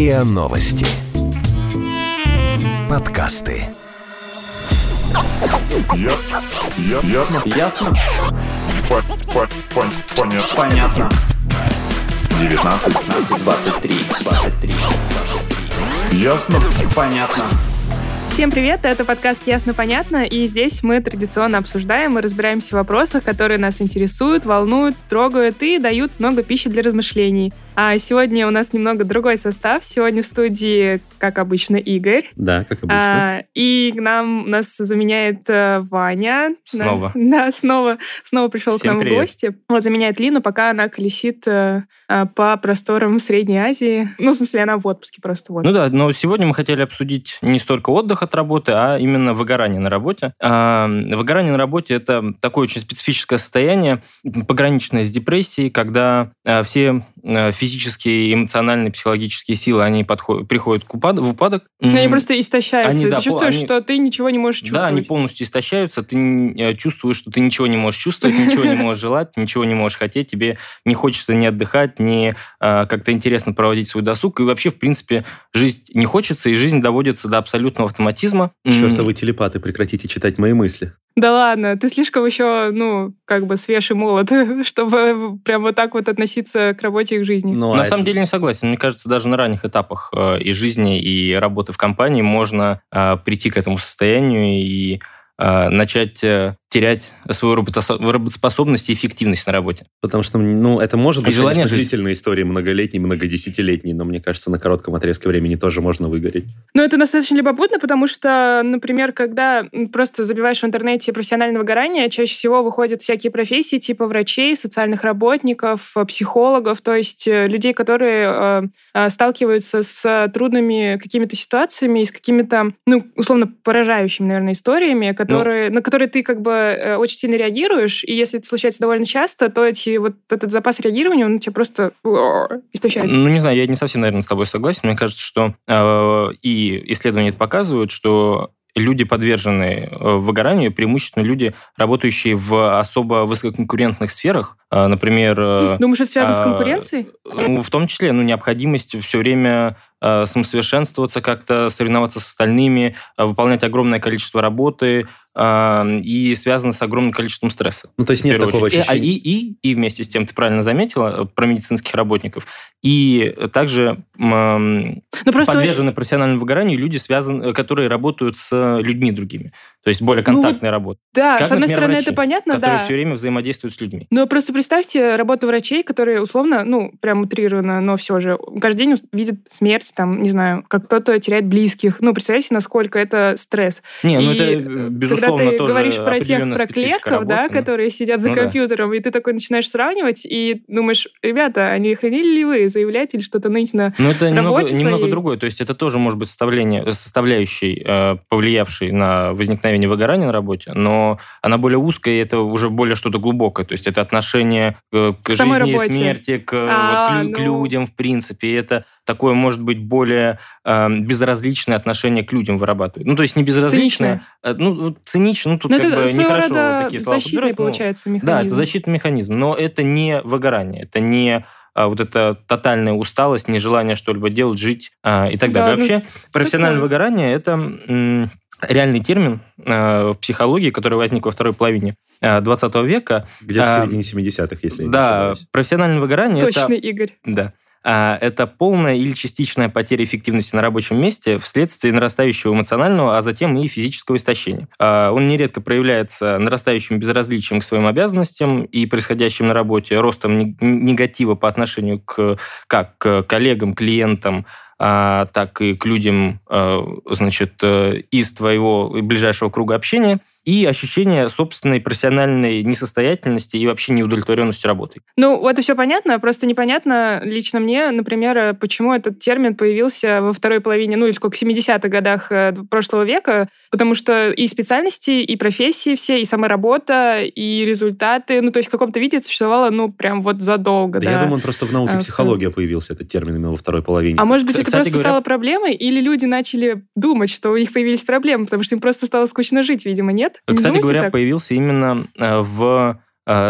РИА Новости. Подкасты. Ясно. Я- Ясно. Ясно? По- по- пон- Понятно. Понятно. 19. 15, 23, 23, 23. Ясно. Понятно. Всем привет, это подкаст «Ясно-понятно», и здесь мы традиционно обсуждаем и разбираемся в вопросах, которые нас интересуют, волнуют, трогают и дают много пищи для размышлений. А сегодня у нас немного другой состав. Сегодня в студии, как обычно, Игорь. Да, как обычно. А, и к нам нас заменяет э, Ваня. Снова. Да, да, снова, снова пришел к Всем нам в привет. гости. Вот заменяет Лину, пока она колесит э, э, по просторам Средней Азии. Ну, в смысле, она в отпуске просто. Вот. Ну да, но сегодня мы хотели обсудить не столько отдых от работы, а именно выгорание на работе. А, выгорание на работе – это такое очень специфическое состояние, пограничное с депрессией, когда а, все а, физические, эмоциональные, психологические силы, они подходят, приходят к упад- в упадок. Они М, просто истощаются. Они, ты да, чувствуешь, они- что ты ничего не можешь чувствовать. Да, они полностью истощаются, ты э, чувствуешь, что ты ничего не можешь чувствовать, ничего не можешь желать, ничего не можешь хотеть, тебе не хочется ни отдыхать, ни э, как-то интересно проводить свой досуг, и вообще, в принципе, жизнь не хочется, и жизнь доводится до абсолютного автоматизма. М, Чертовы телепаты, прекратите читать мои мысли. Да ладно, ты слишком еще, ну, как бы свеж и молод, чтобы прям вот так вот относиться к работе и к жизни. Ну, На а самом это- деле не согласен. Мне кажется, даже на ранних этапах э, и жизни, и работы в компании можно э, прийти к этому состоянию и э, начать э, терять свою работоспособность и эффективность на работе. Потому что, ну, это может быть, желание конечно, жить. длительная история, многолетней, многодесятилетней, но мне кажется, на коротком отрезке времени тоже можно выгореть. Ну, это достаточно любопытно, потому что, например, когда просто забиваешь в интернете профессиональное выгорание, чаще всего выходят всякие профессии типа врачей, социальных работников, э, психологов, то есть э, людей, которые э, э, сталкиваются с трудными какими-то ситуациями и с какими-то, ну, условно, поражающими, наверное, историями, которые, на которые ты как бы э, очень сильно реагируешь, и если это случается довольно часто, то эти, вот этот запас реагирования, он у тебя просто истощается. Ну, не знаю, я не совсем, наверное, с тобой согласен. Мне кажется, что э, и исследования показывают, что люди, подверженные э, выгоранию, преимущественно люди, работающие в особо высококонкурентных сферах, э, например... Думаешь, это связано с а, конкуренцией? Ну, в том числе, ну, необходимость все время самосовершенствоваться, как-то соревноваться с остальными, выполнять огромное количество работы и связано с огромным количеством стресса. Ну, то есть нет такого очередь. И- а, ощущения. И, и, и вместе с тем, ты правильно заметила, э, про медицинских работников. И также Ну, просто... подвержены профессиональному выгоранию люди, связаны, которые работают с людьми другими. То есть более Ну вот контактная работа. Да, Как, с одной например, стороны, врачи, это понятно, которые да. все время взаимодействуют с людьми. Но просто представьте работу врачей, которые условно, ну, прям утрированно, но все же, каждый день видят смерть, там, не знаю, как кто-то теряет близких. Ну, представляете, насколько это стресс. Не, ну И, это, э, э, безусловно, Когда ты говоришь про тех, про клерков, да, но- которые сидят за Ну да. компьютером, и ты такой начинаешь сравнивать, и думаешь, ребята, а не хранили ли вы заявлять или что-то ныть на... Ну, это немного, работе немного своей. другое. То есть это тоже может быть составление, составляющей, э, повлиявшей на возникновение выгорания на работе, но она более узкая, и это уже более что-то глубокое. То есть это отношение к, к К жизни работе. и смерти, к, А, вот, к лю- к ну. людям, в принципе. И это такое, может быть, более э, безразличное отношение к людям вырабатывает. Ну, то есть не безразличное, а, ну, вот цинично, ну, тут Ну, как это бы нехорошо рода такие слова защитный, подбирать, но- получается, механизм. Да, это защитный механизм, но это не выгорание, это не а, вот эта тотальная усталость, нежелание что-либо делать, жить а, и так Да, далее. ну, Вообще, профессиональное такое. выгорание – это м, реальный термин а, в психологии, который возник во второй половине а, 20 века. Где-то в а, середине 70-х, если я не Да, профессиональное выгорание – это Точно, Игорь. да. А, Это полная или частичная потеря эффективности на рабочем месте вследствие нарастающего эмоционального, а затем и физического истощения. А, Он нередко проявляется нарастающим безразличием к своим обязанностям и происходящим на работе, ростом не- негатива по отношению к как к коллегам, клиентам, а, так и к людям, значит, э, из твоего ближайшего круга общения. И ощущение собственной профессиональной несостоятельности и вообще неудовлетворенности работой. Ну, это все понятно, просто непонятно лично мне, например, э, почему этот термин появился во второй половине, ну, или сколько, 70-х годах э, прошлого века, потому что и специальности, и профессии все, и сама работа, и результаты, ну, то есть в каком-то виде существовало, ну, прям вот задолго, Да, да. я думаю, он просто в науке А, психология появился, этот термин именно во второй половине. А может быть, это Кстати просто говоря- стало проблемой, или люди начали думать, что у них появились проблемы, потому что им просто стало скучно жить, видимо, нет? Не Кстати думаете говоря, так? появился именно э, в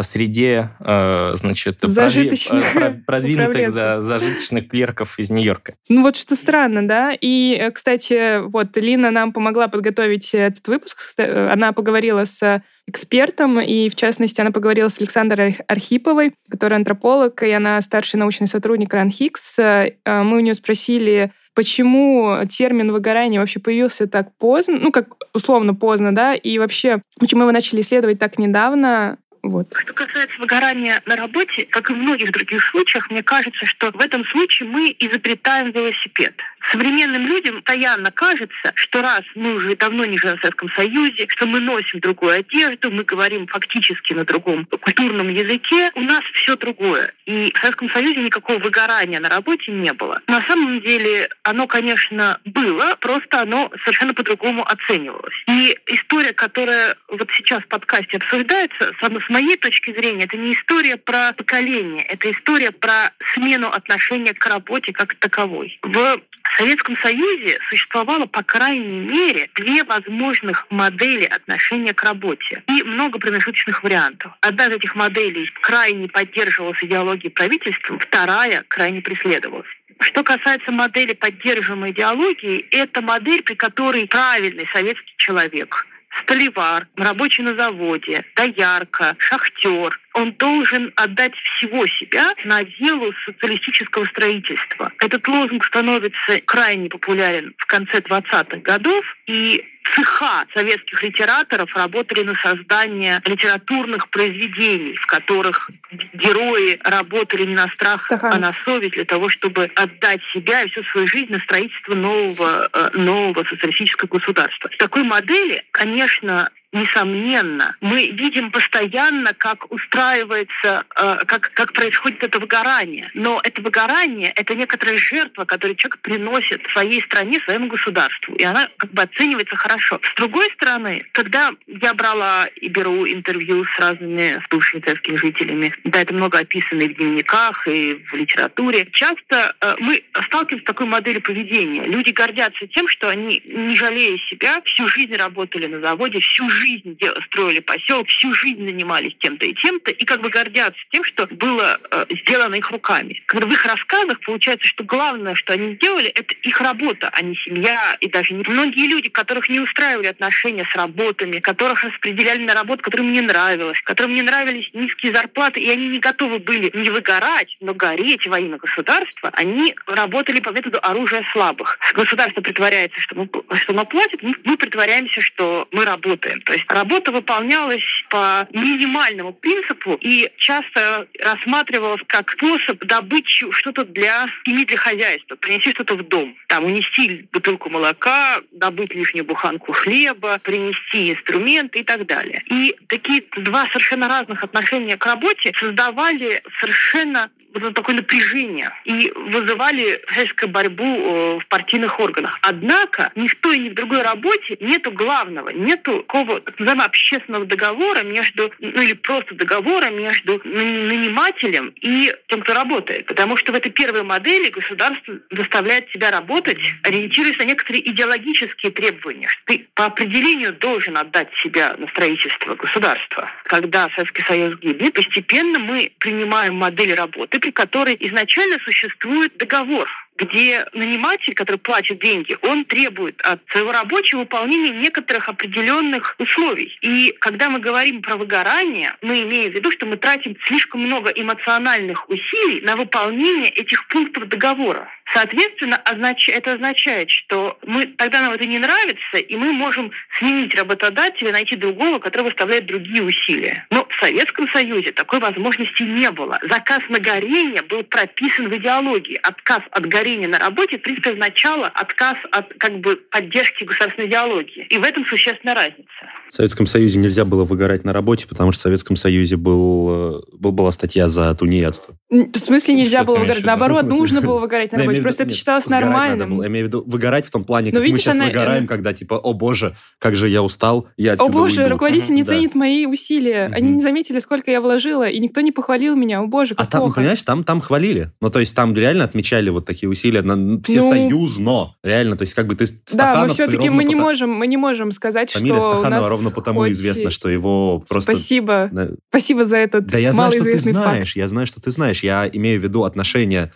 среде, э, значит, Зажиточных э, про- продвинутых да, зажиточных клерков из Нью-Йорка. Ну вот что странно, да? И, э, кстати, вот Лина нам помогла подготовить этот выпуск. Э, Она поговорила с экспертом, и в частности она поговорила с Александрой Арх- Архиповой, которая антрополог, и она старший научный сотрудник РАНХИКС. Э, Мы у нее спросили, почему термин выгорание вообще появился так поздно, ну, как условно поздно, да, и вообще, почему его начали исследовать так недавно. Вот. Что касается выгорания на работе, как и в многих других случаях, мне кажется, что в этом случае мы изобретаем велосипед. Современным людям постоянно кажется, что раз мы уже давно не живем в Советском Союзе, что мы носим другую одежду, мы говорим фактически на другом культурном языке, у нас все другое. И в Советском Союзе никакого выгорания на работе не было. На самом деле оно, конечно, было, просто оно совершенно по-другому оценивалось. И история, которая вот сейчас в подкасте обсуждается, с моей точки зрения, это не история про поколение, это история про смену отношения к работе как таковой. В Советском Союзе существовало, по крайней мере, две возможных модели отношения к работе и много промежуточных вариантов. Одна из этих моделей крайне поддерживалась идеологией правительства, вторая крайне преследовалась. Что касается модели поддерживаемой идеологии, это модель, при которой правильный советский человек столевар, рабочий на заводе, доярка, шахтер. Он должен отдать всего себя на дело социалистического строительства. Этот лозунг становится крайне популярен в конце 20-х годов, и цеха советских литераторов работали на создание литературных произведений, в которых герои работали не на страх, Стахановцы. а на совесть для того, чтобы отдать себя и всю свою жизнь на строительство нового, э, нового социалистического государства. В такой модели, конечно, несомненно, мы видим постоянно, как устраивается, э, как, как происходит это выгорание. Но это выгорание – это некоторая жертва, которую человек приносит своей стране, своему государству. И она как бы оценивается хорошо. С другой стороны, когда я брала и беру интервью с разными с бывшими советскими жителями, да, это много описано и в дневниках, и в литературе, часто э, мы сталкиваемся с такой моделью поведения. Люди гордятся тем, что они, не жалея себя, всю жизнь работали на заводе, всю жизнь де- строили поселок, всю жизнь занимались тем-то и тем-то, и как бы гордятся тем, что было э, сделано их руками. Когда в их рассказах получается, что главное, что они сделали, это их работа, а не семья, и даже не многие люди, которых не устраивали отношения с работами, которых распределяли на работу, которым не нравилось, которым не нравились низкие зарплаты, и они не готовы были не выгорать, но гореть во имя государства, они работали по методу оружия слабых. Государство притворяется, что, мы, что оно платит, мы притворяемся, что мы работаем. То есть работа выполнялась по минимальному принципу и часто рассматривалась как способ добыть что-то для семьи, для хозяйства, принести что-то в дом. Там унести бутылку молока, добыть лишнюю буханку хлеба, принести инструменты и так далее. И такие два совершенно разных отношения к работе создавали совершенно вот это такое напряжение и вызывали всяческую борьбу э, в партийных органах. Однако ни в той, ни в другой работе нету главного, нету такого так называемого общественного договора между, ну или просто договора между нан- нанимателем и тем, кто работает. Потому что в этой первой модели государство заставляет тебя работать, ориентируясь на некоторые идеологические требования. что Ты по определению должен отдать себя на строительство государства. Когда Советский Союз гибнет, постепенно мы принимаем модель работы, при которой изначально существует договор где наниматель, который платит деньги, он требует от своего рабочего выполнения некоторых определенных условий. И когда мы говорим про выгорание, мы имеем в виду, что мы тратим слишком много эмоциональных усилий на выполнение этих пунктов договора. Соответственно, это означает, что мы, тогда нам это не нравится, и мы можем сменить работодателя, найти другого, который выставляет другие усилия. Но в Советском Союзе такой возможности не было. Заказ на горение был прописан в идеологии. Отказ от горения на работе, в принципе, означало отказ от как бы, поддержки государственной идеологии. И в этом существенная разница. В Советском Союзе нельзя было выгорать на работе, потому что в Советском Союзе был, э, был, была статья за тунеядство. В смысле нельзя Что было выгорать? виду? Наоборот, смысле? нужно было выгорать на работе. имею в просто виду- это нет, считалось нормальным. Я имею в виду выгорать в том плане, Но как видишь, мы сейчас она- выгораем, когда типа, о боже, как же я устал, я О боже, уйду». руководитель не ценит мои усилия. Они не заметили, сколько я вложила, и никто не похвалил меня. О боже, А как там, плохо. понимаешь, там, там хвалили. Ну, то есть там реально отмечали вот такие усилия на Ну, всесоюзно. Реально, то есть как бы ты Да, мы все-таки ровно мы не потому- можем, мы не можем сказать, Фамилия что у Стаханова нас ровно потому хоть известно, и- что его просто... Спасибо. Да, Спасибо за этот Да я знаю, что ты знаешь, факт. я знаю, что ты знаешь. Я имею в виду отношение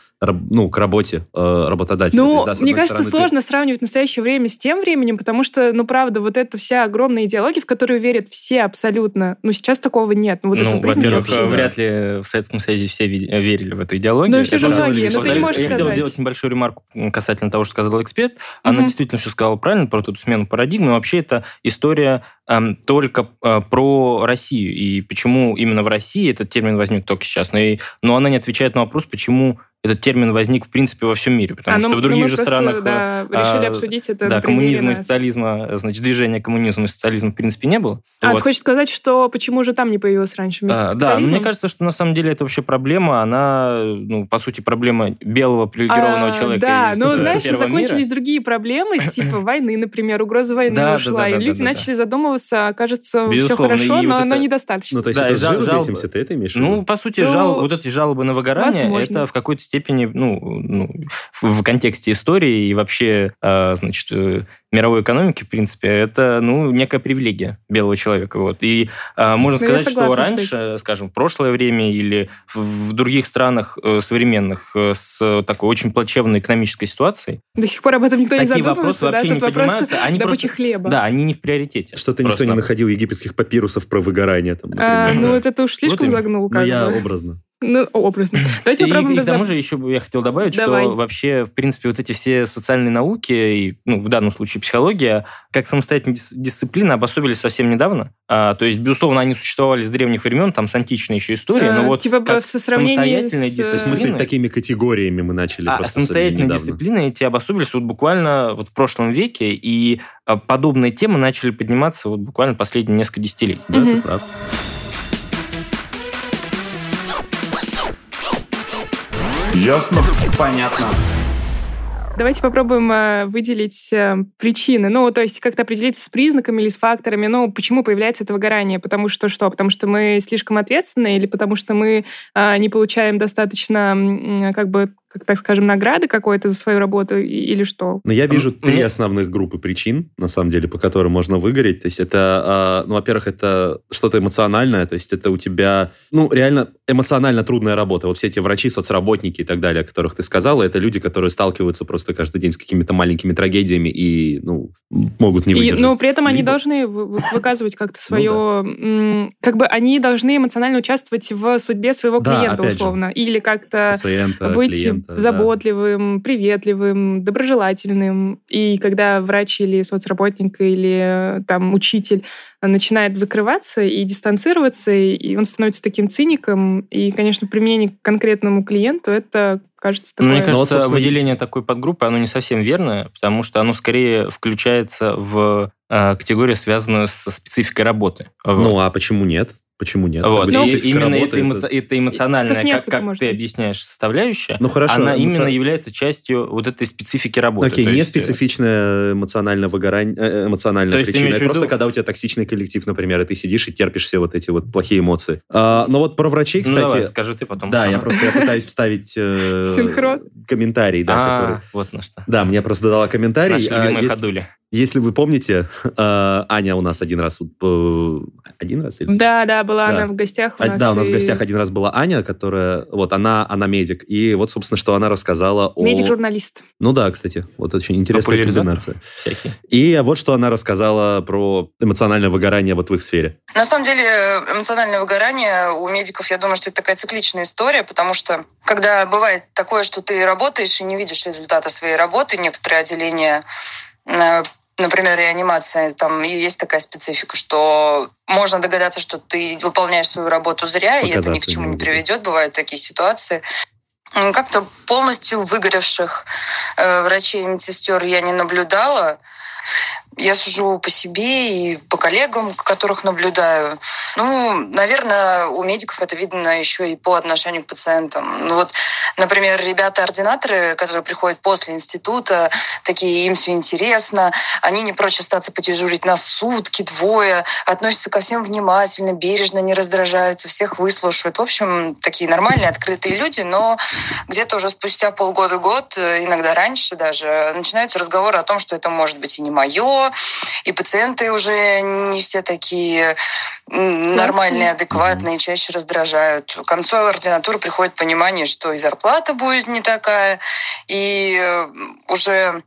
ну, к работе э, работодателя. То Ну, есть, да, мне кажется, стороны, ты- сложно сравнивать настоящее время с тем временем, потому что, ну, правда, вот эта вся огромная идеология, в которую верят все абсолютно, ну, сейчас такого нет. Ну, вот ну, во-первых, вряд ли в Советском Союзе все верили в эту идеологию. Ну, все же многие, ну, ты не можешь сказать. Небольшую ремарку касательно того, что сказал эксперт. Она Мгм. действительно все сказала правильно про эту смену парадигмы. Вообще, это история эм, только э, про Россию. И почему именно в России этот термин возник только сейчас. Но, и- но она не отвечает на вопрос, почему этот термин возник, в принципе, во всем мире. Потому А, ну, что в ну, других же просто, странах... э, да, решили а, обсудить это да, коммунизма и социализма, значит, движения коммунизма и социализма, в принципе, не было. А, Вот. ты хочешь сказать, что почему же там не появилось раньше вместе с А, да, но мне кажется, что на самом деле это вообще проблема, она, ну, по сути, проблема белого привилегированного А, человека Да, из ну, э, знаешь, закончились мира. другие проблемы, типа войны, например, угроза войны Да, да, ушла, да, и да, люди да, да. начали задумываться, кажется, все хорошо, но вот оно это- недостаточно. Ну, то есть Да, это и с жал- жиру жал- бесимся, ты это имеешь в Ну, по сути, Ну, жал, вот эти жалобы на выгорание, это в какой-то степени, ну, ну, в, в контексте истории и вообще, а, значит, э, мировой экономики, в принципе, это, ну, некая привилегия белого человека. Вот. И а, можно Ну, я сказать, что согласна, раньше, скажем, в прошлое время или в, в других странах э, современных э, с такой очень плачевной экономической ситуацией, До сих пор об этом никто не вопросы да? Тут не вопрос поднимаются, они добычи просто- хлеба. да, они не в приоритете. Что-то никто не находил египетских папирусов про выгорание. Там, А, ну, вот это уж слишком именно. загнул, Ну, как я бы. образно. Ну, образно. Давайте И, попробуем и к тому же еще бы я хотел добавить, Давай. что вообще, в принципе, вот эти все социальные науки, и, ну, в данном случае психология, как самостоятельная дис- дисциплина обособились совсем недавно. А, то есть, безусловно, они существовали с древних времен, там с античной еще истории, но Э, вот типа как со самостоятельная с, То есть дисциплина, мыслить такими категориями мы начали а просто самостоятельные дисциплины эти обособились вот буквально вот в прошлом веке, и а, подобные темы начали подниматься вот буквально последние несколько десятилетий. Да, Мгм. ты прав. Ясно? Понятно. Давайте попробуем э, выделить э, причины. Ну, то есть как-то определиться с признаками или с факторами. Ну, почему появляется это выгорание? Потому что что? Потому что мы слишком ответственны или потому что мы э, не получаем достаточно, как бы, как так скажем, награды какой-то за свою работу и- или что? Но я вижу три мне- основных группы причин, на самом деле, по которым можно выгореть. То есть это, а, ну, во-первых, это что-то эмоциональное, то есть это у тебя, ну, реально эмоционально трудная работа. Вот все эти врачи, соцработники и так далее, о которых ты сказала, это люди, которые сталкиваются просто каждый день с какими-то маленькими трагедиями и, ну, могут не И, выдержать. но при этом они Либо- должны вы- вы- выказывать как-то Ну свое... Как бы они должны эмоционально участвовать в судьбе своего Да, клиента, же. условно. Или как-то Пациента, быть клиента, да. заботливым, приветливым, доброжелательным. И когда врач или соцработник или э, там учитель начинает закрываться и дистанцироваться, и он становится таким циником, и, конечно, применение к конкретному клиенту, это кажется Ну, такое... Мне кажется, собственно, выделение такой подгруппы, оно не совсем верное, потому что оно скорее включается в э, категорию, связанную со спецификой работы. Ну, Вот. а почему нет? Почему нет? Вот. Как бы Ну, И именно это, эмо- это эмоциональная, как, как может ты объясняешь, составляющая, Ну, хорошо. она эмоци- именно является частью вот этой специфики работы. Окей, не есть, э, специфичное эмоциональное выгорание, э, эмоциональная То есть ты причина. Это просто виду- когда у тебя токсичный коллектив, например, и ты сидишь и терпишь все вот эти вот плохие эмоции. А, но вот про врачей, Ну, давай, кстати... скажи ты потом. да, я просто я пытаюсь вставить э, Синхрон. комментарий, да, А, который... вот на что. Да, мне просто дала комментарий. Наши А, любимые ходули. Если вы помните, э, Аня у нас один раз... э, Один раз? или- Да, да, была Да. она в гостях у А, нас. да, у нас в и- гостях один раз была Аня, которая... Вот, она, она медик. И вот, собственно, что она рассказала о... Медик-журналист. Ну да, кстати. Вот очень интересная комбинация. Всякие. И вот что она рассказала про эмоциональное выгорание вот в их сфере. На самом деле эмоциональное выгорание у медиков, я думаю, что это такая цикличная история, потому что когда бывает такое, что ты работаешь и не видишь результата своей работы, некоторые отделения, э, например, реанимация, там есть такая специфика, что можно догадаться, что ты выполняешь свою работу зря, и это ни к Показаться чему не приведет. Бывают такие ситуации. Как-то полностью выгоревших э, врачей и медсестер я не наблюдала. Я сужу по себе и по коллегам, которых наблюдаю. Ну, наверное, у медиков это видно еще и по отношению к пациентам. Ну вот Например, ребята-ординаторы, которые приходят после института, такие, им все интересно, они не прочь остаться подежурить на сутки, двое, относятся ко всем внимательно, бережно, не раздражаются, всех выслушивают. В общем, такие нормальные, открытые люди, но где-то уже спустя полгода-год, иногда раньше даже, начинаются разговоры о том, что это может быть и не мое, и пациенты уже не все такие нормальные, адекватные, чаще раздражают. К концу ординатуры приходит понимание, что и зарплата будет не такая, и э, уже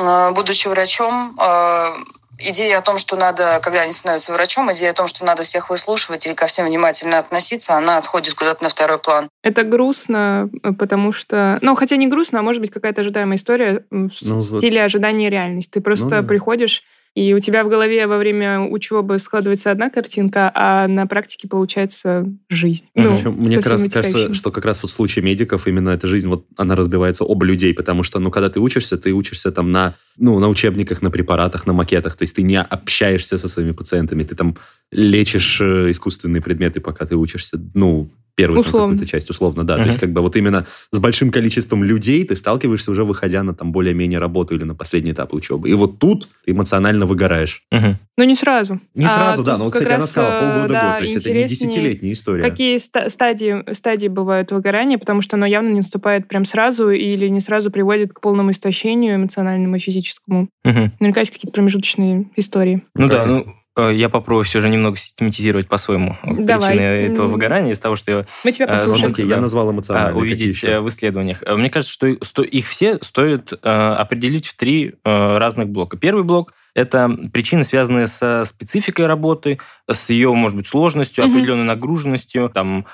э, будучи врачом, э, идея о том, что надо, когда они становятся врачом, идея о том, что надо всех выслушивать и ко всем внимательно относиться, она отходит куда-то на второй план. Это грустно, потому что... Ну, хотя не грустно, а может быть какая-то ожидаемая история в ну, стиле ожидания реальности. Ты просто ну, да. приходишь и у тебя в голове во время учебы складывается одна картинка, а на практике получается жизнь. Ну, Причем, мне как раз кажется, что как раз вот в случае медиков именно эта жизнь, вот она разбивается об людей, потому что, ну, когда ты учишься, ты учишься там на, ну, на учебниках, на препаратах, на макетах, то есть ты не общаешься со своими пациентами, ты там лечишь э, искусственные предметы, пока ты учишься, ну, первую какую-то часть, условно, да. Uh-huh. То есть как бы вот именно с большим количеством людей ты сталкиваешься уже выходя на там более-менее работу или на последний этап учебы. И вот тут ты эмоционально выгораешь. Uh-huh. Но не сразу. Не а сразу, да. Но вот, кстати, она сказала полгода-год. Да, то есть это не десятилетняя история. Какие стадии, стадии бывают выгорания, потому что оно явно не наступает прям сразу или не сразу приводит к полному истощению эмоциональному и физическому. Uh-huh. Наверняка есть какие-то промежуточные истории. Ну да, ну я попробую все же немного систематизировать по-своему Давай. причины этого выгорания из того, что я Мы тебя э, послушаем. Смог, я назвал эмоционально. Увидеть э, в исследованиях. Мне кажется, что их все стоит определить в три разных блока. Первый блок – это причины, связанные со спецификой работы, с ее, может быть, сложностью, угу. определенной нагруженностью, там,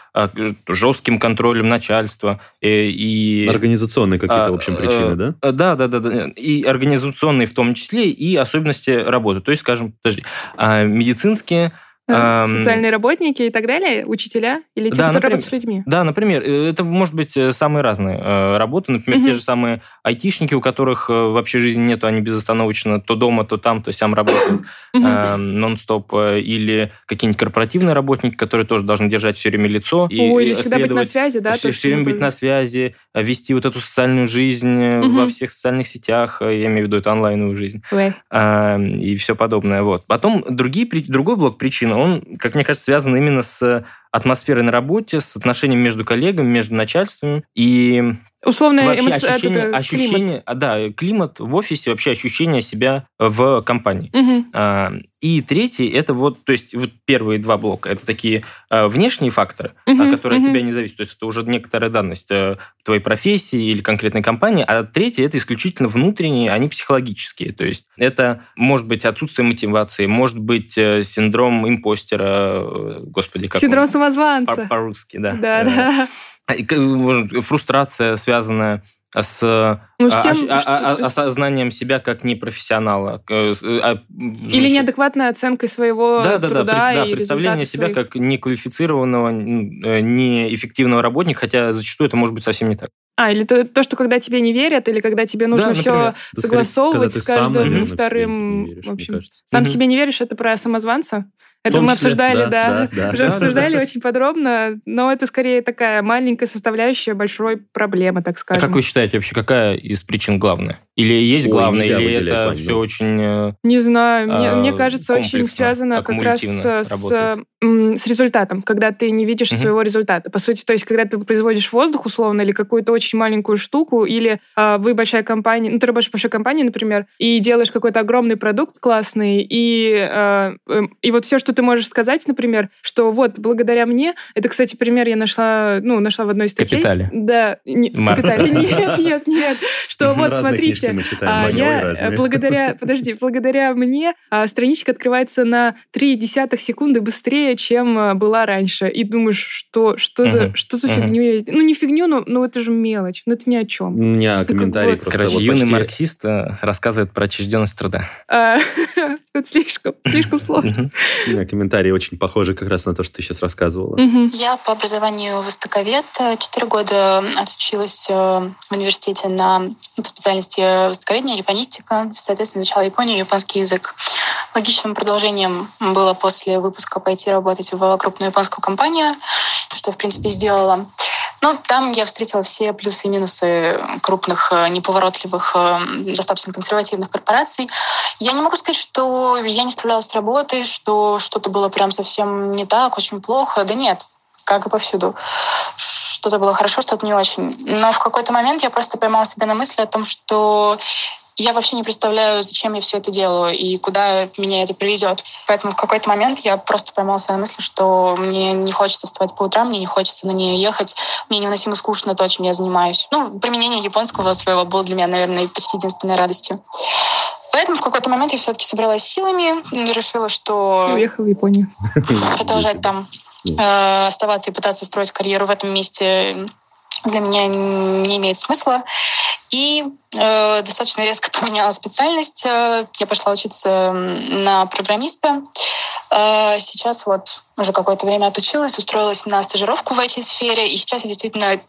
жестким контролем начальства. И, Организационные какие-то, в общем, причины, да? Да, да, да, да. И организационные в том числе, и особенности работы. То есть, скажем, подожди, а, медицинские Социальные работники и так далее, учителя или те, да, которые например, работают с людьми? Да, например, э, это может быть э, самые разные э, работы. Например, угу. те же самые айтишники, у которых вообще жизни нету, они безостановочно то дома, то там, то сям работают нон-стоп. Или какие-нибудь корпоративные работники, которые тоже должны держать все время лицо. Ой, или всегда быть на связи, да? Все, все время быть на связи, вести вот эту социальную жизнь во всех социальных сетях, я имею в виду эту онлайновую жизнь. И все подобное. Вот. Потом другие, другой блок причин он, как мне кажется, связан именно с атмосферой на работе, с отношением между коллегами, между начальствами и Условно, вообще эмоци... ощущение, это ощущение, климат. А, да, климат в офисе, вообще ощущение себя в компании. Угу. А, и третий, это вот, то есть вот первые два блока, это такие а, внешние факторы, угу, которые угу. от тебя не зависят. То есть это уже некоторая данность а, твоей профессии или конкретной компании. А третий, это исключительно внутренние, они психологические. То есть это может быть отсутствие мотивации, может быть э, синдром импостера, господи, как Синдром он? Самозванца. По-русски, да. Да, да. Фрустрация, связанная с, ну, с тем, а, а, а, осознанием себя как непрофессионала. Э, а, Или неадекватной оценкой своего да, да, труда да, да, и представление себя своих... как неквалифицированного, э, неэффективного работника, хотя зачастую это может быть совсем не так. А, или то, то, что когда тебе не верят, или когда тебе нужно да, все да, согласовывать с каждым сам, наверное, вторым. Веришь, в общем, сам угу. себе не веришь, это про самозванца? Это мы обсуждали, да, да, да, уже да, обсуждали да. очень подробно, но это скорее такая маленькая составляющая большой проблемы, так скажем. А как вы считаете вообще, какая из причин главная? Или есть Ой, главное, или это все очень... Э, не знаю, мне, а, мне кажется, очень связано как раз с, с результатом, когда ты не видишь угу. своего результата. По сути, то есть, когда ты производишь воздух, условно, или какую-то очень маленькую штуку, или а, вы большая компания, ну, ты работаешь в большой компании, например, и делаешь какой-то огромный продукт классный, и, а, и вот все, что ты можешь сказать, например, что вот, благодаря мне, это, кстати, пример я нашла, ну, нашла в одной статье. Капитале. Да. Не, капитале. Нет, нет, нет. Что вот, смотрите, книжки мы читаем, а, я разные. благодаря, подожди, благодаря мне а, страничка открывается на 0,3 секунды быстрее, чем а, была раньше. И думаешь, что, что, за, что за фигню я Ну, не фигню, но, но это же мелочь. Ну, это ни о чем. У меня комментарий просто. Короче, вот юный почти... марксист э, рассказывает про отчужденность труда. А, это слишком, слишком сложно. У меня комментарии очень похожи как раз на то, что ты сейчас рассказывала. Я по образованию востоковед. Четыре года отучилась э, в университете на специальности востоковедение, японистика, соответственно, изучала Японию, японский язык. Логичным продолжением было после выпуска пойти работать в крупную японскую компанию, что, в принципе, сделала. Ну, там я встретила все плюсы и минусы крупных, э, неповоротливых, э, достаточно консервативных корпораций. Я не могу сказать, что я не справлялась с работой, что что-то было прям совсем не так, очень плохо. Да нет, как и повсюду. Что-то было хорошо, что-то не очень. Но в какой-то момент я просто поймала себя на мысли о том, что я вообще не представляю, зачем я все это делаю и куда меня это приведет. Поэтому в какой-то момент я просто поймала себя на мысли, что мне не хочется вставать по утрам, мне не хочется на нее ехать, мне невыносимо скучно то, чем я занимаюсь. Ну, применение японского своего было для меня, наверное, почти единственной радостью. Поэтому в какой-то момент я все-таки собралась силами и решила, что... И уехала в Японию. Продолжать там э, оставаться и пытаться строить карьеру в этом месте для меня не имеет смысла. И э, достаточно резко поменяла специальность. Э, я пошла учиться на программиста. Э, сейчас вот уже какое-то время отучилась, устроилась на стажировку в IT-сфере, и сейчас я действительно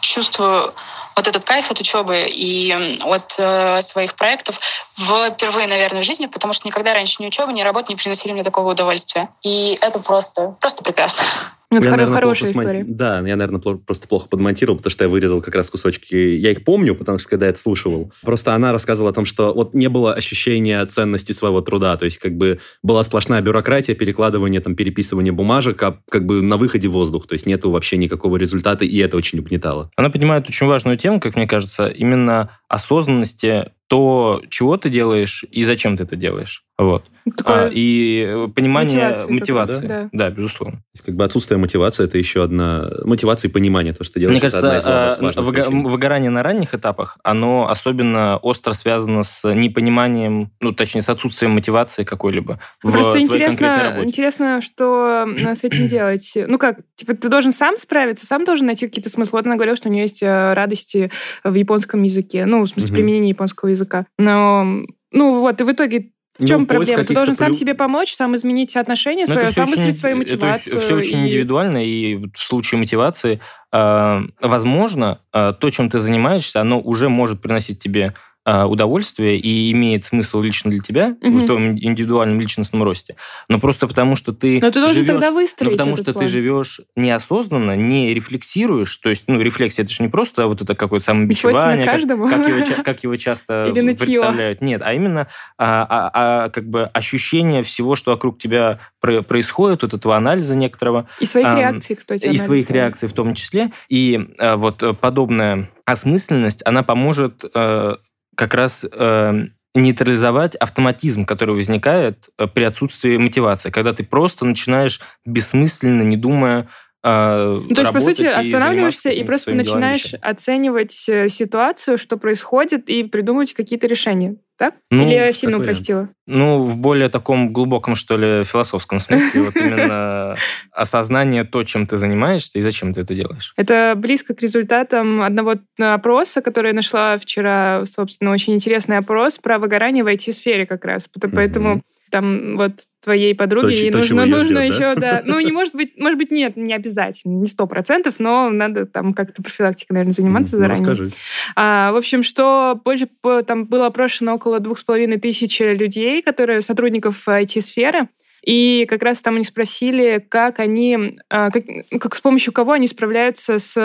чувствую вот этот кайф от учебы и от э, своих проектов впервые, наверное, в жизни, потому что никогда раньше ни учеба, ни работа не приносили мне такого удовольствия. И это просто, просто прекрасно. Это я, наверное, хорошая история. Да, я, наверное, просто плохо подмонтировал, потому что я вырезал как раз кусочки. Я их помню, потому что когда я это слушал. Просто она рассказывала о том, что вот не было ощущения ценности своего труда. То есть как бы была сплошная бюрократия, перекладывание, там, переписывание бумажек, а как бы на выходе воздух. То есть нету вообще никакого результата, и это очень угнетало. Она поднимает очень важную тему, как мне кажется, именно осознанности то, чего ты делаешь и зачем ты это делаешь. Вот. Такое а, и понимание мотивации. мотивации. Да? да, безусловно. То есть, как бы отсутствие мотивации это еще одна мотивация и понимание, то, что ты делаешь. Мне кажется, это одна из а, выго- выгорание на ранних этапах, оно особенно остро связано с непониманием, ну, точнее, с отсутствием мотивации какой-либо. Просто интересно, интересно, что с этим делать. Ну как, типа, ты должен сам справиться, сам должен найти какие-то смыслы. Вот она говорила, что у нее есть э, радости в японском языке, ну, в смысле, угу. применения японского языка. Но ну вот, и в итоге в чем ну, проблема? Ты должен сам себе помочь, сам изменить отношения свое, сам выстроить свою мотивацию. Это все очень и... индивидуально, и в случае мотивации, э, возможно, э, то, чем ты занимаешься, оно уже может приносить тебе а, удовольствие и имеет смысл лично для тебя угу. в твоем индивидуальном личностном росте, но просто потому что ты но ты должен живешь, тогда выстроить но потому что план. ты живешь неосознанно, не рефлексируешь, то есть ну рефлексия это же не просто вот это какое-то самобичевание, как, как, его, как его часто Или представляют, нет, а именно а, а, а, как бы ощущение всего, что вокруг тебя происходит, вот этого анализа некоторого и своих а, реакций, кстати, и своих реакций в том числе, и а, вот подобная осмысленность, она поможет э, как раз э, нейтрализовать автоматизм, который возникает э, при отсутствии мотивации, когда ты просто начинаешь бессмысленно, не думая, э, ну, то есть, по сути, останавливаешься и просто начинаешь оценивать э, ситуацию, что происходит, и придумывать какие-то решения так? Ну, Или я сильно упростила? Ну, в более таком глубоком, что ли, философском смысле. Вот именно осознание то, чем ты занимаешься и зачем ты это делаешь. Это близко к результатам одного опроса, который я нашла вчера, собственно, очень интересный опрос про выгорание в IT-сфере как раз. Поэтому там вот твоей подруге, то, ей то, нужно, нужно ждет, еще, да? да. Ну, не может быть, может быть, нет, не обязательно, не сто процентов, но надо там как-то профилактикой, наверное, заниматься ну, заранее. Расскажи. А, в общем, что больше там было опрошено около двух с половиной тысяч людей, которые сотрудников IT-сферы, и как раз там они спросили, как они, а, как, как с помощью кого они справляются с э,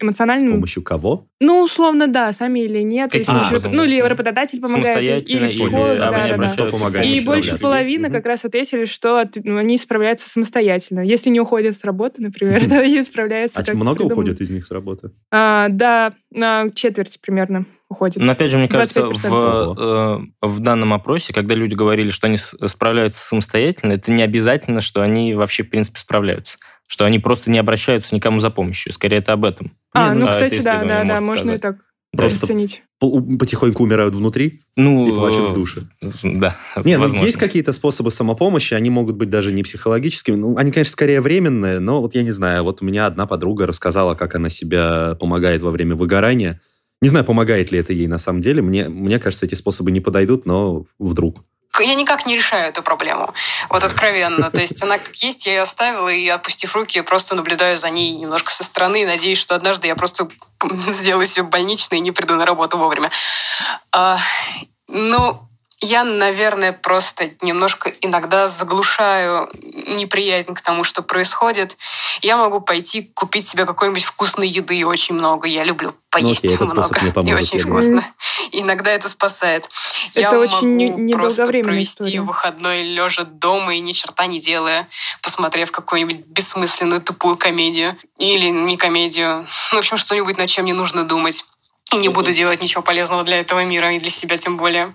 эмоциональным... С помощью кого? Ну, условно, да, сами или нет. Или помощью, а, ну, или работодатель помогает, или психолог. Да, да, да. Помогает, и больше половины угу. как раз ответили, что ну, они справляются самостоятельно. Если не уходят с работы, например, то они справляются. А много уходят из них с работы? А, да, четверть примерно уходит. Но опять же, мне кажется, в, э, в данном опросе, когда люди говорили, что они справляются самостоятельно, это не обязательно, что они вообще, в принципе, справляются. Что они просто не обращаются никому за помощью. Скорее, это об этом. А, ну, кстати, да, да, да, можно и так Просто расценить. потихоньку умирают внутри ну, и плачут в душе. Да, Не, ну есть какие-то способы самопомощи, они могут быть даже не психологическими. Ну, они, конечно, скорее временные, но вот я не знаю. Вот у меня одна подруга рассказала, как она себя помогает во время выгорания. Не знаю, помогает ли это ей на самом деле. Мне, мне кажется, эти способы не подойдут, но вдруг. Я никак не решаю эту проблему. Вот откровенно. То есть она как есть, я ее оставила, и, опустив руки, просто наблюдаю за ней немножко со стороны и надеюсь, что однажды я просто сделаю себе больничный и не приду на работу вовремя. А, ну, Я, наверное, просто немножко иногда заглушаю неприязнь к тому, что происходит. Я могу пойти купить себе какой-нибудь вкусной еды очень много. Я люблю поесть ну, окей, этот много мне поможет, и очень вкусно. Иногда это спасает. Это я очень не- могу просто провести история. выходной лежа дома и ни черта не делая, посмотрев какую-нибудь бессмысленную тупую комедию или не комедию. Ну, в общем, что-нибудь, над чем не нужно думать. И не буду делать ничего полезного для этого мира и для себя тем более.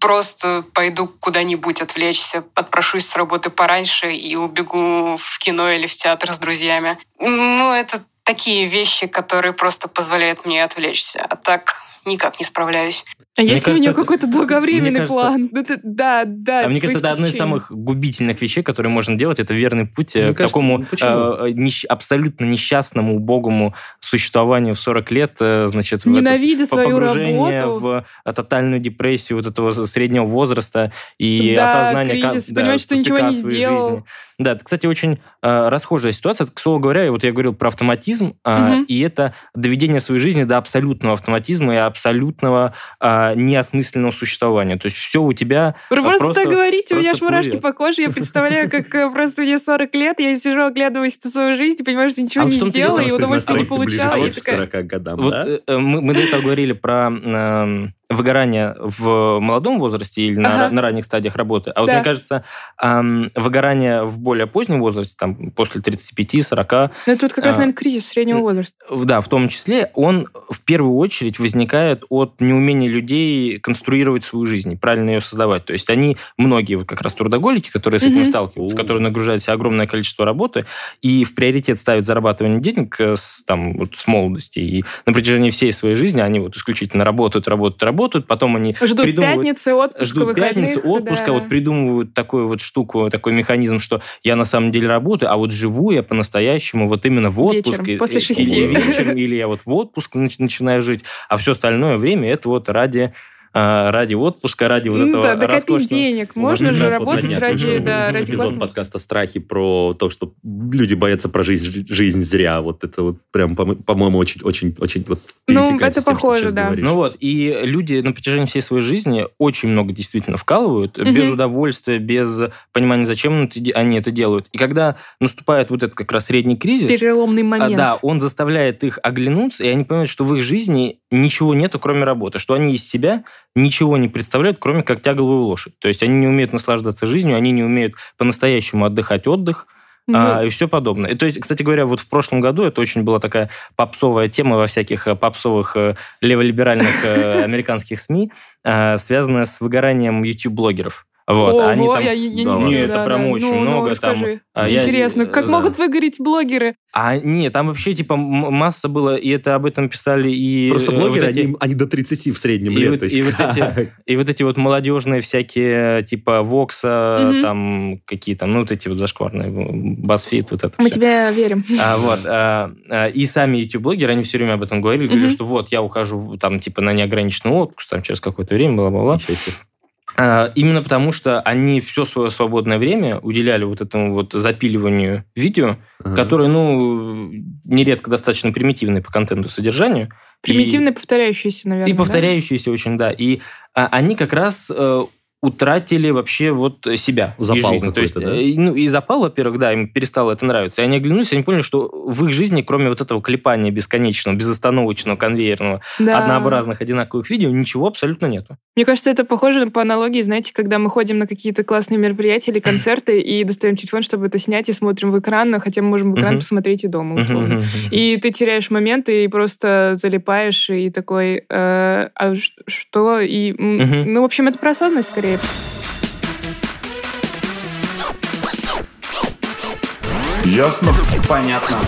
Просто пойду куда-нибудь отвлечься, отпрошусь с работы пораньше и убегу в кино или в театр с друзьями. Ну, это такие вещи, которые просто позволяют мне отвлечься. А так никак не справляюсь. А Мне если у кажется, нее это- какой-то долговременный мне кажется- план? Ну, ты- да, да. А мне кажется, это одно из самых губительных вещей, которые можно делать. Это верный путь э, Мне к кажется, такому почему? э, нищ- абсолютно несчастному, убогому существованию в 40 лет, э, значит, в этот- Ненавидя свою работу. в э, тотальную депрессию вот этого среднего возраста и Да, осознание как- кризис, да, понимать, что ничего не своей сделал. жизни. Да, это, кстати, очень э, расхожая ситуация. К слову говоря, вот я говорил про автоматизм, Мгм. и это доведение своей жизни до абсолютного автоматизма и абсолютного а, неосмысленного существования. То есть все у тебя Вы просто, просто- так говорите, у меня аж просто мурашки по коже. Я представляю, как э, просто мне 40 лет, я сижу, оглядываюсь на свою жизнь, и понимаю, что ничего А не сделала, и удовольствия не получала. всего и к такая, 40 годам, Вот да? э, э, мы, мы до этого говорили про эм, выгорание в молодом возрасте или на, Ага. на ранних стадиях работы. А вот Да. мне кажется, ам, выгорание в более позднем возрасте, там, после 35-40, Ну, это вот как раз, А, наверное, кризис среднего возраста. да, в том числе, он в первую очередь возникает от неумения людей конструировать свою жизнь, правильно ее создавать. То есть они, многие вот как раз трудоголики, которые с этим Мгм. сталкиваются, которые нагружают себе огромное количество работы, и в приоритет ставят зарабатывание денег э, с, там, вот, с молодости. И на протяжении всей своей жизни они вот исключительно работают, работают, работают, потом они Ждут пятницы, отпуска, ждут выходных. пятницу, отпуска, да. вот придумывают такую вот штуку, такой механизм, что я на самом деле работаю, а вот живу я по-настоящему вот именно в отпуск. Вечером, после шести. Или вечером, или я вот в отпуск нач- начинаю жить, а все остальное время это вот ради а, ради отпуска, ради вот Ну этого да, докопить роскошного- денег. Вот Можно же вот работать ради, да, ради эпизод классного. подкаста «Страхи» про то, что люди боятся прожить жи- жизнь зря. Вот это вот прям, по- по-моему, очень-очень-очень вот Ну, это тем, похоже, да. говоришь. Ну вот, и люди на протяжении всей своей жизни очень много действительно вкалывают, Мгм. без удовольствия, без понимания, зачем они это де- они это делают. И когда наступает вот этот как раз средний кризис, Переломный а, момент. да, он заставляет их оглянуться, и они понимают, что в их жизни ничего нету, кроме работы, что они из себя ничего не представляют, кроме как тягловую лошадь. То есть они не умеют наслаждаться жизнью, они не умеют по-настоящему отдыхать отдых, Ну, а, и все подобное. И, то есть, кстати говоря, вот в прошлом году это очень была такая попсовая тема во всяких э, попсовых э, леволиберальных э, американских СМИ, связанная с выгоранием YouTube-блогеров. Вот, Ого, они там- я, я не Да видела, Не, это да, прям да. очень Ну, ну, много там, расскажи. а, я- Интересно, как да. могут выгореть блогеры? А нет, там вообще типа масса было, и это об этом писали и... Просто э, блогеры, вот эти- они, они до 30 в среднем И лет. вот- то есть и вот эти-? И вот эти вот молодежные всякие, типа Вокса, Мгм. там какие там, ну вот эти вот зашкварные, Басфит, вот это Мы всё. тебе верим. А, вот, а, а, и сами YouTube-блогеры, они все время об этом говорили, говорили, Мгм. что вот, я ухожу там, типа, на неограниченный отпуск, там, через какое-то время, бла-бла-бла. А, Именно потому, что они все свое свободное время уделяли вот этому вот запиливанию видео, Ага. которое, ну, нередко достаточно примитивное по контенту содержанию. И- Примитивно повторяющиеся, наверное. и повторяющиеся очень, да. И а, они как раз э, утратили вообще вот себя Запал и жизнь. То есть, какой-то, да? э, ну, и запал, во-первых, да, им перестало это нравиться. И они оглянулись, и они поняли, что в их жизни, кроме вот этого клепания бесконечного, безостановочного, конвейерного, Да. однообразных, одинаковых видео, ничего абсолютно нету. Мне кажется, это похоже по аналогии, знаете, когда мы ходим на какие-то классные мероприятия или концерты и достаем телефон, чтобы это снять, и смотрим в экран, хотя мы можем в экран посмотреть и дома, условно. И ты теряешь моменты и просто залипаешь, и такой, э, а что? И. Ну, в общем, это про осознанность скорее. Ясно? Понятно.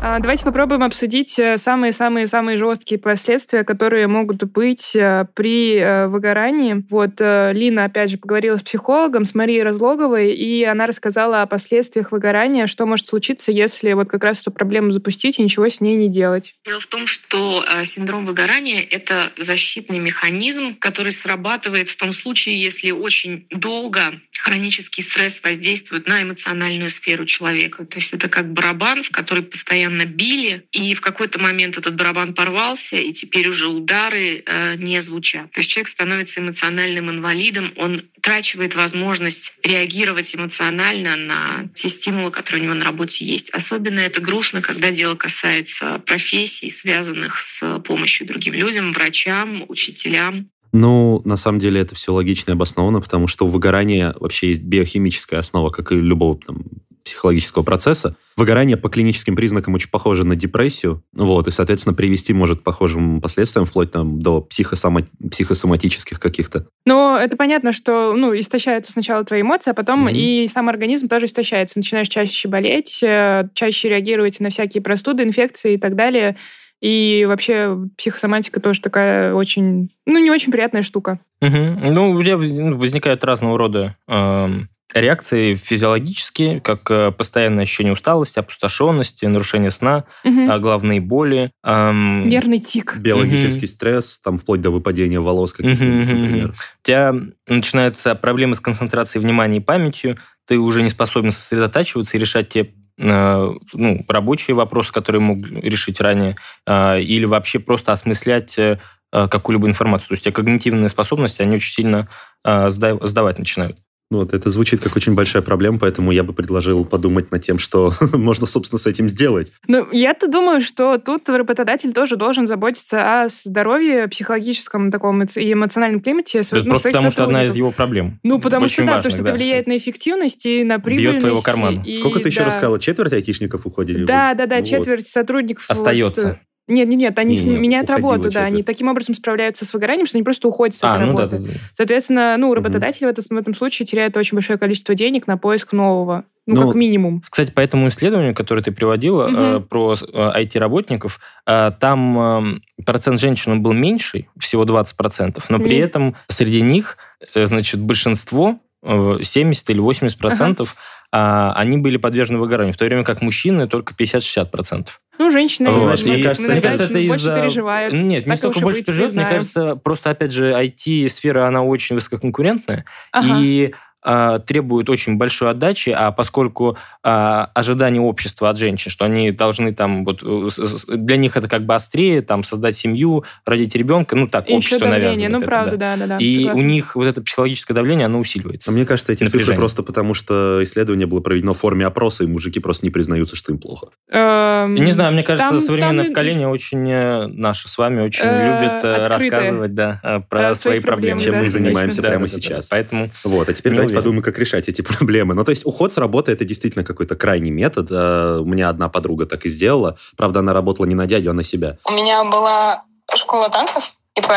А, Давайте попробуем обсудить э, самые-самые-самые жесткие последствия, которые могут быть э, при э, выгорании. Вот Лина, опять же, поговорила с психологом, с Марией Разлоговой, и она рассказала о последствиях выгорания, что может случиться, если вот как раз эту проблему запустить и ничего с ней не делать. Дело в том, что синдром выгорания — это защитный механизм, который срабатывает в том случае, если очень долго хронический стресс воздействует на эмоциональную сферу человека. То есть это как барабан, в который постоянно постоянно били, и в какой-то момент этот барабан порвался, и теперь уже удары э, не звучат. То есть человек становится эмоциональным инвалидом, он утрачивает возможность реагировать эмоционально на те стимулы, которые у него на работе есть. Особенно это грустно, когда дело касается профессий, связанных с помощью другим людям, врачам, учителям. Ну, на самом деле это все логично и обосновано, потому что у выгорания вообще есть биохимическая основа, как и любого там, психологического процесса. Выгорание по клиническим признакам очень похоже на депрессию, вот, и, соответственно, привести может к похожим последствиям, вплоть там, до психосома... психосоматических каких-то. Но это понятно, что ну, истощаются сначала твои эмоции, а потом mm-hmm. и сам организм тоже истощается. Начинаешь чаще болеть, э, чаще реагировать на всякие простуды, инфекции и так далее. И вообще психосоматика тоже такая очень, ну, не очень приятная штука. Угу. Ну, у меня возникают разного рода э, реакции физиологические, как э, постоянное ощущение усталости, опустошенности, нарушение сна, угу. головные боли. Эм... Нервный тик. Биологический угу. стресс, там вплоть до выпадения волос каких-то, угу. например. У тебя начинаются проблемы с концентрацией внимания и памятью, ты уже не способен сосредотачиваться и решать те Э, ну, рабочие вопросы, которые мог решить ранее, э, или вообще просто осмыслять э, какую-либо информацию. То есть когнитивные способности, они очень сильно сдавать начинают. Ну, вот, это звучит как очень большая проблема, поэтому я бы предложил подумать над тем, что можно, собственно, с этим сделать. Ну, я-то думаю, что тут работодатель тоже должен заботиться о здоровье психологическом таком и эмоциональном климате. Это ну, просто потому, что одна из его проблем. Ну, потому очень что, да, важных, потому что да. это влияет на эффективность и на прибыльность. Бьет твоего кармана. И, Сколько ты еще рассказала? Четверть айтишников уходили? Да, да, да, вот. четверть сотрудников. Остается. Вот, нет, нет, нет, они не, меняют работу, да, они таким образом справляются с выгоранием, что они просто уходят с а, этой ну работы. Да, да, да. Соответственно, ну, работодатель угу. в, этом, в этом случае теряет очень большое количество денег на поиск нового. Ну, ну, как минимум. Кстати, по этому исследованию, которое ты приводила угу. э, про э, IT-работников, э, там э, процент женщин был меньший, всего 20%, но при этом среди них, э, значит, большинство, э, 70 или 80%, ага. Э, они были подвержены выгоранию, в то время как мужчины только 50-60%. Ну, женщины, вот. знаешь, мне кажется, мне кажется, это больше переживают. Нет, не столько больше переживают, мне кажется, просто, опять же, IT-сфера, она очень высококонкурентная, ага. и а, требуют очень большой отдачи, а поскольку а, ожидания общества от женщин, что они должны там, вот э, для них это как бы острее, там, создать семью, родить ребенка, ну так, и общество навязывает ну, это, правда, да. да, да, да И согласна. у них вот это психологическое давление, оно усиливается. А мне кажется, эти Напряжение. цифры просто потому, что исследование было проведено в форме опроса, и мужики просто не признаются, что им плохо. Эм, не знаю, мне кажется, там, современное там... поколение очень, э, наше с вами, очень э, любит рассказывать да, про свои проблемы. Чем мы занимаемся прямо сейчас. Поэтому вот, а теперь давайте подумаем, как решать эти проблемы. Ну, то есть уход с работы – это действительно какой-то крайний метод. Э, у меня одна подруга так и сделала. Правда, она работала не на дядю, а на себя. У меня была школа танцев, ИП,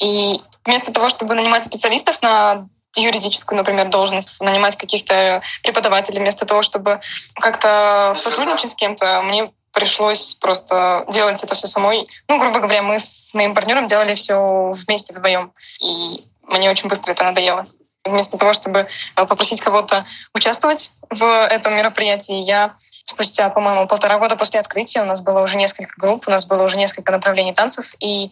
и вместо того, чтобы нанимать специалистов на юридическую, например, должность, нанимать каких-то преподавателей, вместо того, чтобы как-то сотрудничать с кем-то, мне пришлось просто делать это все самой. Ну, грубо говоря, мы с моим партнером делали все вместе вдвоем. И мне очень быстро это надоело. Вместо того, чтобы э, попросить кого-то участвовать в этом мероприятии, я спустя, по-моему, полтора года после открытия у нас было уже несколько групп, у нас было уже несколько направлений танцев, и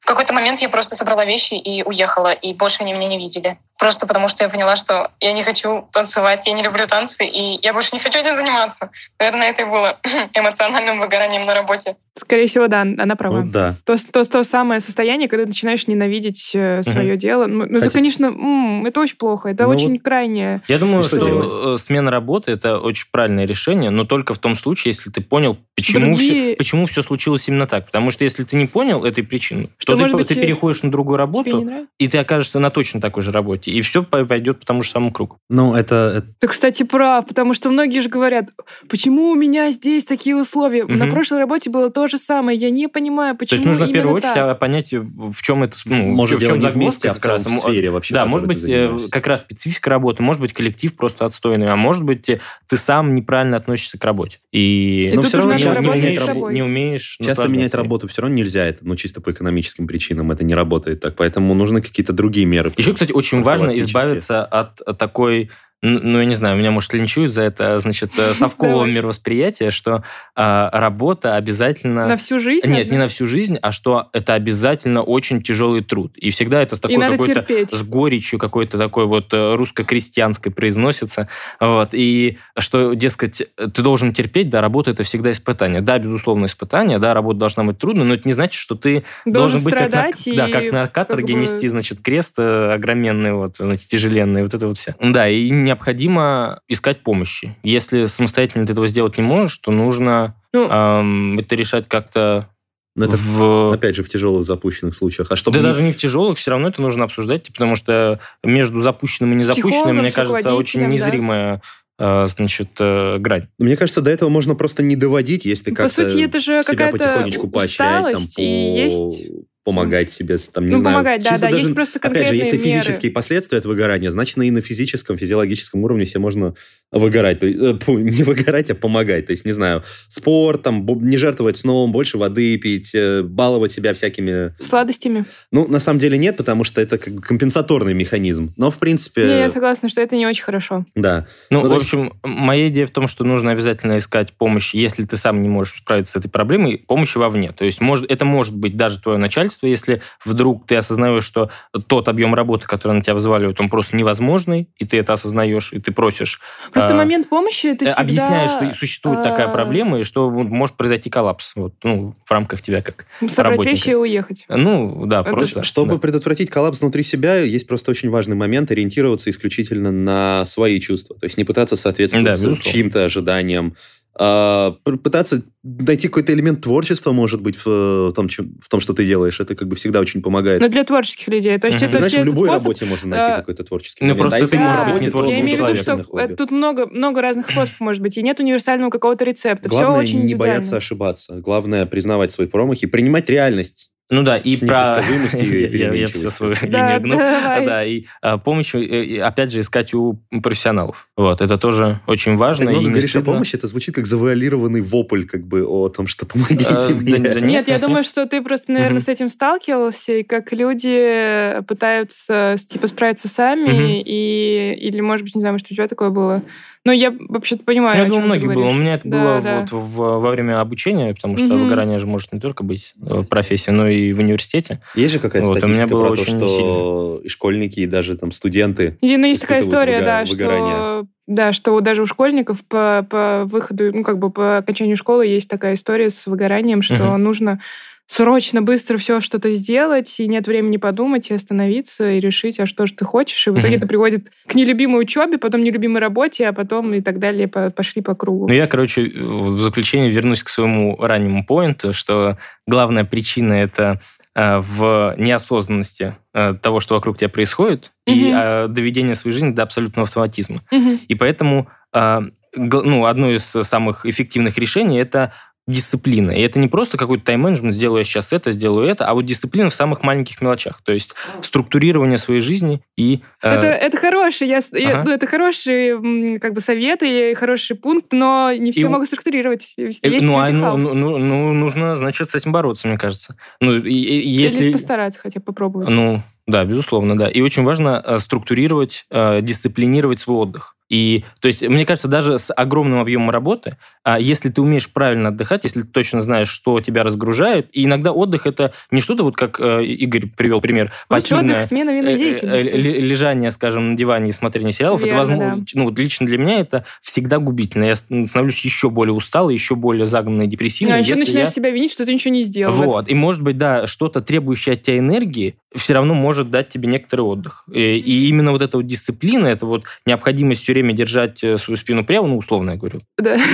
в какой-то момент я просто собрала вещи и уехала, и больше они меня не видели. Просто потому что я поняла, что я не хочу танцевать, я не люблю танцы, и я больше не хочу этим заниматься. Наверное, это и было эмоциональным выгоранием на работе. Скорее всего, да, она права. Вот, да. То, то, то самое состояние, когда ты начинаешь ненавидеть э, свое угу. дело. Ну, Хотя... это, конечно, это очень плохо, это ну, очень вот крайнее. Я думаю, что, что делать? смена работы это очень правильное решение, но только в том случае, если ты понял, почему, Другие... все, почему все случилось именно так. Потому что если ты не понял этой причины, что, что ты, быть, ты переходишь на другую работу, и ты окажешься на точно такой же работе, и все пойдет по тому же самому кругу. Ну, это... Ты, кстати, прав, потому что многие же говорят, почему у меня здесь такие условия? Угу. На прошлой работе было то же самое, я не понимаю, почему То есть нужно в первую очередь так. понять, в чем это... Ну, может, в чем загвоздка а в целом в сфере вообще. Да, может быть, э, как раз специфика работы, может быть, коллектив просто отстойный, а может быть, ты сам неправильно относишься к работе. И, и Но все равно часто менять раб... не умеешь Часто менять работу все равно нельзя, это, ну, чисто по экономическим причинам это не работает так, поэтому нужны какие-то другие меры. Еще, кстати, очень важно избавиться избавиться от такой ну, я не знаю, меня, может, линчуют за это, значит, э, совкового мировосприятия, что а, работа обязательно... На всю жизнь? Нет, одна? не на всю жизнь, а что это обязательно очень тяжелый труд. И всегда это с такой И какой-то с горечью какой-то такой вот э, русско-крестьянской произносится. Вот. И что, дескать, ты должен терпеть, да, работа это всегда испытание. Да, безусловно, испытание, да, работа должна быть трудной, но это не значит, что ты Должен должен, быть как на, страдать да, и как на каторге как бы- нести, значит, крест э, огроменный, вот, тяжеленный, вот это вот все. Да, и необходимо искать помощи. Если самостоятельно ты этого сделать не можешь, то нужно Ну, эм, это решать как-то Но это, в... опять же, в тяжелых запущенных случаях. А чтобы Да не- даже не в тяжелых, все равно это нужно обсуждать, потому что между запущенным и незапущенным, мне кажется, очень руководителем, да. незримая э, значит, э, грань. Мне кажется, до этого можно просто не доводить, если По как-то сути, это же себя какая-то потихонечку поощрять, там, по- и есть... помогать себе, там, не Ну, знаю. помогать, да, чисто да, даже, есть просто Опять же, конкретные если меры. физические последствия от выгорания, значит, и на физическом, физиологическом уровне себе можно выгорать. То есть, э, не выгорать, а помогать. То есть, не знаю, спорт, там, не жертвовать сном, больше воды пить, э, баловать себя всякими... Сладостями. Ну, на самом деле нет, потому что это как бы компенсаторный механизм. Но, в принципе, Не, я согласна, что это не очень хорошо. да. Ну, Ну, в то есть- общем, моя идея в том, что нужно обязательно искать помощь, если ты сам не можешь справиться с этой проблемой, помощи вовне. То есть может, это может быть даже твое начальство, если вдруг ты осознаешь, что тот объем работы, который на тебя взваливают, он просто невозможный, и ты это осознаешь, и ты просишь. Просто а, момент помощи это э, всегда... Объясняешь, что существует такая а, проблема, и что может произойти коллапс вот, ну, в рамках тебя как Собрать работника. вещи и уехать. Ну, да, Это просто. Чтобы да. предотвратить коллапс внутри себя, есть просто очень важный момент ориентироваться исключительно на свои чувства. То есть не пытаться соответствовать Да, чьим-то ожиданиям, пытаться найти какой-то элемент творчества, может быть, в, том, чем- в том, что ты делаешь. Это как бы всегда очень помогает. Но для творческих людей. То есть Мгм. это Знаешь, в любой способ... работе можно найти э, какой-то творческий ну, момент. просто А ты в можешь быть не Я имею в виду, что хобби. э, тут много, много разных способов может быть, и нет универсального какого-то рецепта. Главное Все очень не бояться ошибаться. Главное признавать свои промахи, принимать реальность. Ну да, и про... Я- все свою Да, линию гну. Да, и а, помощь, э, опять же, искать у профессионалов. Вот, это тоже очень важно. Ты много говоришь о помощи, это звучит как завуалированный вопль как бы о том, что помогите Э, мне. Нет, я думаю, что ты просто, наверное, с этим сталкивался, и как люди пытаются типа справиться сами, и или, может быть, не знаю, может, у тебя такое было. Но я вообще-то понимаю, Я о думаю, многих было. У меня это Да, было да. вот в- во время обучения, потому что Мгм. выгорание же может не только быть э, профессией, но и в университете. Есть же какая-то Вот, у меня статистика было про то, очень что и школьники, и даже там студенты И, ну, есть такая история, выго- да, выгорание. что да, что даже у школьников по, по выходу, ну, как бы по окончанию школы есть такая история с выгоранием, что Мгм. нужно срочно, быстро все что-то сделать, и нет времени подумать, и остановиться, и решить, а что же ты хочешь. И в итоге Мгм. это приводит к нелюбимой учебе, потом нелюбимой работе, а потом и так далее по- пошли по кругу. Ну, я, короче, в заключение вернусь к своему раннему поинту, что главная причина это в неосознанности э, того, что вокруг тебя происходит, и Мгм. э, доведение своей жизни до абсолютного автоматизма. Мгм. И поэтому э, ну, одно из самых эффективных решений это дисциплина. И это не просто какой-то тайм-менеджмент, сделаю я сейчас это, сделаю это, а вот дисциплина в самых маленьких мелочах. То есть структурирование своей жизни и... э, Это, это хороший, я, с- я- Ага. ну, это хороший как бы совет и хороший пункт, но не все И- могут структурировать. Есть э, ну, а, ну, ну, ну, ну, нужно, значит, с этим бороться, мне кажется. Ну, и- и- Или если... постараться хотя бы попробовать. Ну, да, безусловно, да. И очень важно э, структурировать, э, дисциплинировать свой отдых. И, то есть, мне кажется, даже с огромным объемом работы, а, если ты умеешь правильно отдыхать, если ты точно знаешь, что тебя разгружает, и иногда отдых это не что-то вот как э, Игорь привел пример, Лучший пассивное, отдых, смена э, деятельности. э, ле- лежание, скажем, на диване и смотрение сериалов, это Верно, возможно, ну, вот лично для меня это всегда губительно. Я ст- становлюсь еще более усталый, еще более загнанный и депрессивный. а еще начинаешь я- себя винить, что ты ничего не сделал. вот. И, может быть, да, что-то, требующее от тебя энергии, все равно может дать тебе некоторый отдых. И, и именно вот эта вот дисциплина, это вот необходимость все время держать э, свою спину прямо, ну, условно я говорю. Да.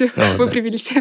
Вот, да. Выпрямились.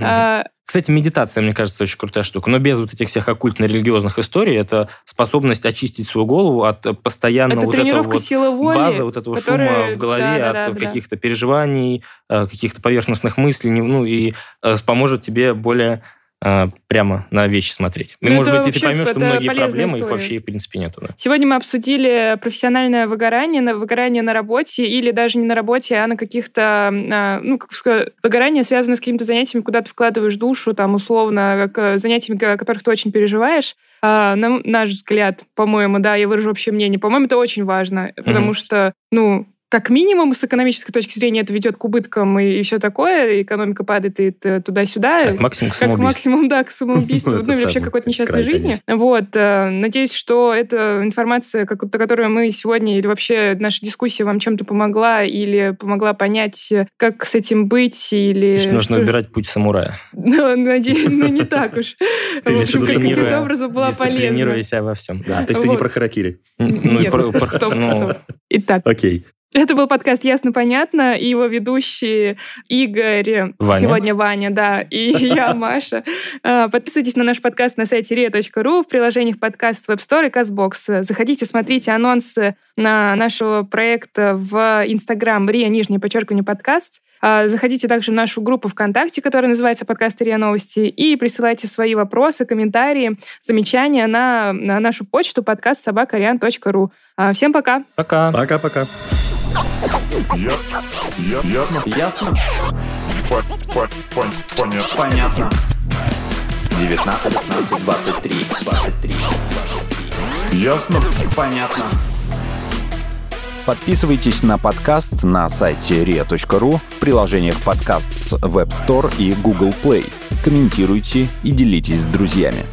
А, Кстати, медитация, мне кажется, очень крутая штука. Но без вот этих всех оккультно-религиозных историй, это способность очистить свою голову от э, постоянного Это вот этого тренировка вот силы воли. база вот этого которая- шума в голове да, да, от да, каких-то переживаний, э, каких-то поверхностных мыслей, ну и э, поможет тебе более э, прямо на вещи смотреть. И, Ну, может быть, ты вообще поймешь, что многие проблемы, их история. вообще, в принципе, нету. да. Сегодня мы обсудили профессиональное выгорание, на выгорание на работе или даже не на работе, а на каких-то, а, ну, как сказать, выгорание связано с какими-то занятиями, куда ты вкладываешь душу, там, условно, как э, занятиями, о которых ты очень переживаешь. А, на наш взгляд, по-моему, да, я выражу общее мнение, по-моему, это очень важно, потому что, ну, как минимум, с экономической точки зрения это ведет к убыткам и, и все такое, экономика падает и туда-сюда. Как максимум к Как максимум, да, к самоубийству, Ну, или вообще какой-то несчастной жизни. Вот. э, Надеюсь, что эта информация, как- которую мы сегодня, или вообще наша дискуссия вам чем-то помогла, или помогла понять, как с этим быть, или... Значит, нужно что- выбирать путь самурая. Ну, надеюсь, ну, не так уж. В общем, каким-то образом была полезна. себя во всем. Да, то есть ты не про харакири. Ну, и Нет, стоп, ну, стоп. Итак, Окей. Это был подкаст «Ясно-понятно», и его ведущие Игорь, Ваня. сегодня Ваня, да, и я, Маша. А, Подписывайтесь на наш подкаст на сайте ria.ru, в приложениях подкаст Web Store и CastBox. Заходите, смотрите анонсы на нашего проекта в Инстаграм ria, нижнее подчеркивание, подкаст. А, Заходите также в нашу группу ВКонтакте, которая называется «Подкаст РИА Новости», и присылайте свои вопросы, комментарии, замечания на, на нашу почту подкаст собакариан.ру. А, Всем пока! Пока. Пока-пока. Ясно. Я- Ясно. Ясно? По- по- пон- Понятно. Понятно. 19, 15, 23, 23. Ясно. Понятно. Подписывайтесь на подкаст на сайте ria.ru в приложениях подкаст с Web Store и Google Play. Комментируйте и делитесь с друзьями.